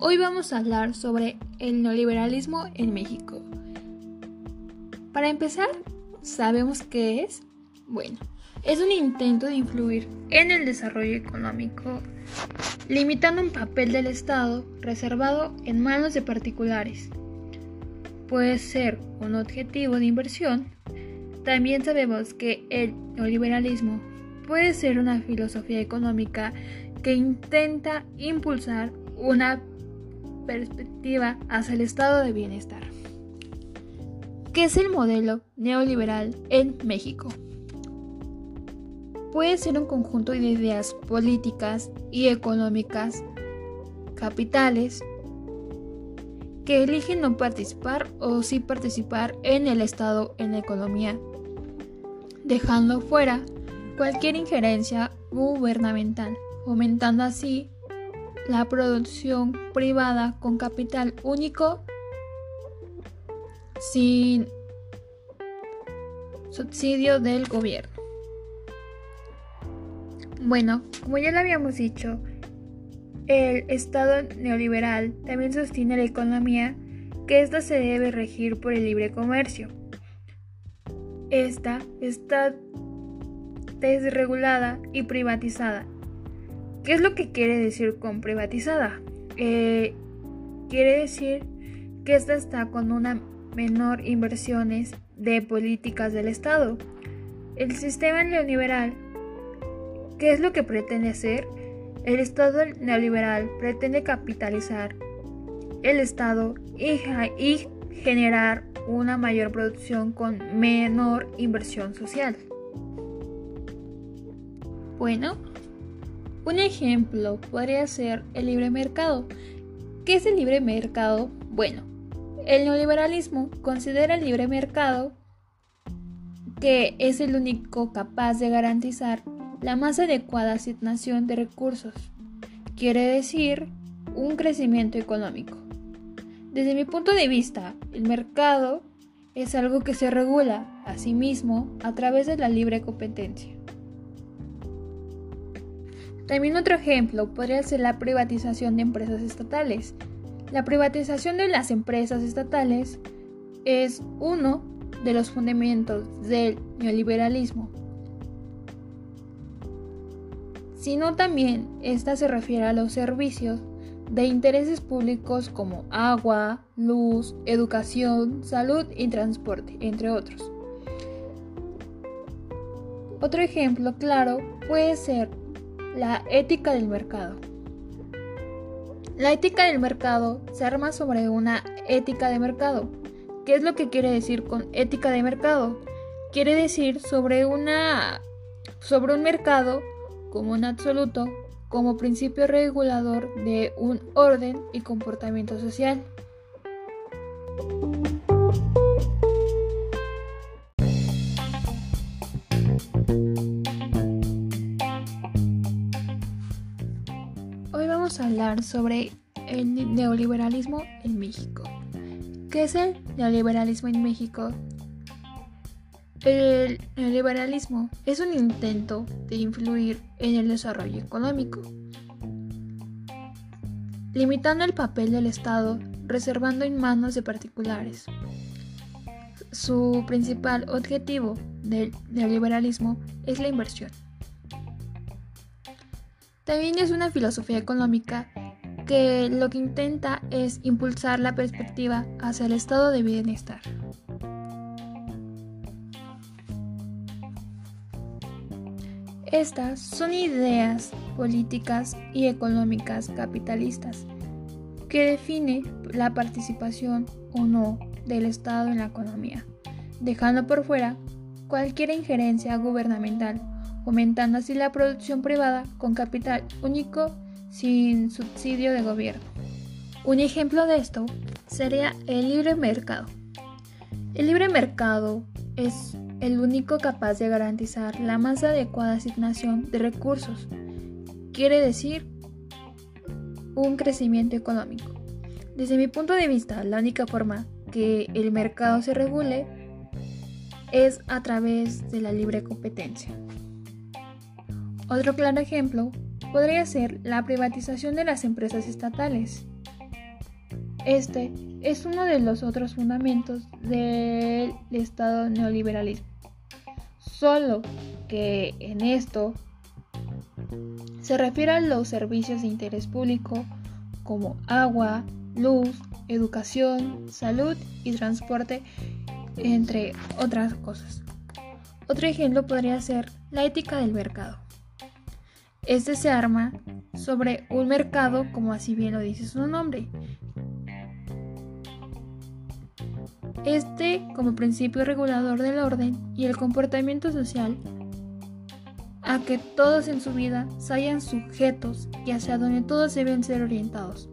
Hoy vamos a hablar sobre el neoliberalismo en México. Para empezar, ¿sabemos qué es? Bueno, es un intento de influir en el desarrollo económico, limitando un papel del Estado reservado en manos de particulares. Puede ser un objetivo de inversión. También sabemos que el neoliberalismo puede ser una filosofía económica que intenta impulsar una perspectiva hacia el estado de bienestar. ¿Qué es el modelo neoliberal en México? Puede ser un conjunto de ideas políticas y económicas capitales que eligen no participar o sí participar en el Estado en la economía, dejando fuera cualquier injerencia gubernamental, aumentando así la producción privada con capital único sin subsidio del gobierno. Bueno, como ya lo habíamos dicho, el Estado neoliberal también sostiene la economía que ésta se debe regir por el libre comercio. Esta está desregulada y privatizada. ¿Qué es lo que quiere decir con privatizada? Eh, quiere decir que esta está con una menor inversiones de políticas del Estado. El sistema neoliberal, ¿qué es lo que pretende hacer? El Estado neoliberal pretende capitalizar el Estado y, y generar una mayor producción con menor inversión social. Bueno, un ejemplo podría ser el libre mercado. ¿Qué es el libre mercado? Bueno, el neoliberalismo considera el libre mercado que es el único capaz de garantizar la más adecuada asignación de recursos. Quiere decir un crecimiento económico. Desde mi punto de vista, el mercado es algo que se regula a sí mismo a través de la libre competencia. También otro ejemplo podría ser la privatización de empresas estatales. La privatización de las empresas estatales es uno de los fundamentos del neoliberalismo sino también esta se refiere a los servicios de intereses públicos como agua, luz, educación, salud y transporte, entre otros. Otro ejemplo claro puede ser la ética del mercado. La ética del mercado se arma sobre una ética de mercado. ¿Qué es lo que quiere decir con ética de mercado? Quiere decir sobre una sobre un mercado como un absoluto, como principio regulador de un orden y comportamiento social. Hoy vamos a hablar sobre el neoliberalismo en México. ¿Qué es el neoliberalismo en México? El neoliberalismo es un intento de influir en el desarrollo económico, limitando el papel del Estado, reservando en manos de particulares. Su principal objetivo del neoliberalismo es la inversión. También es una filosofía económica que lo que intenta es impulsar la perspectiva hacia el estado de bienestar. Estas son ideas políticas y económicas capitalistas que definen la participación o no del Estado en la economía, dejando por fuera cualquier injerencia gubernamental, aumentando así la producción privada con capital único sin subsidio de gobierno. Un ejemplo de esto sería el libre mercado. El libre mercado es el único capaz de garantizar la más adecuada asignación de recursos, quiere decir un crecimiento económico. Desde mi punto de vista, la única forma que el mercado se regule es a través de la libre competencia. Otro claro ejemplo podría ser la privatización de las empresas estatales. Este es uno de los otros fundamentos del Estado neoliberalismo. Solo que en esto se refiere a los servicios de interés público como agua, luz, educación, salud y transporte, entre otras cosas. Otro ejemplo podría ser la ética del mercado. Este se arma sobre un mercado, como así bien lo dice su nombre. Este como principio regulador del orden y el comportamiento social a que todos en su vida se hayan sujetos y hacia donde todos deben ser orientados.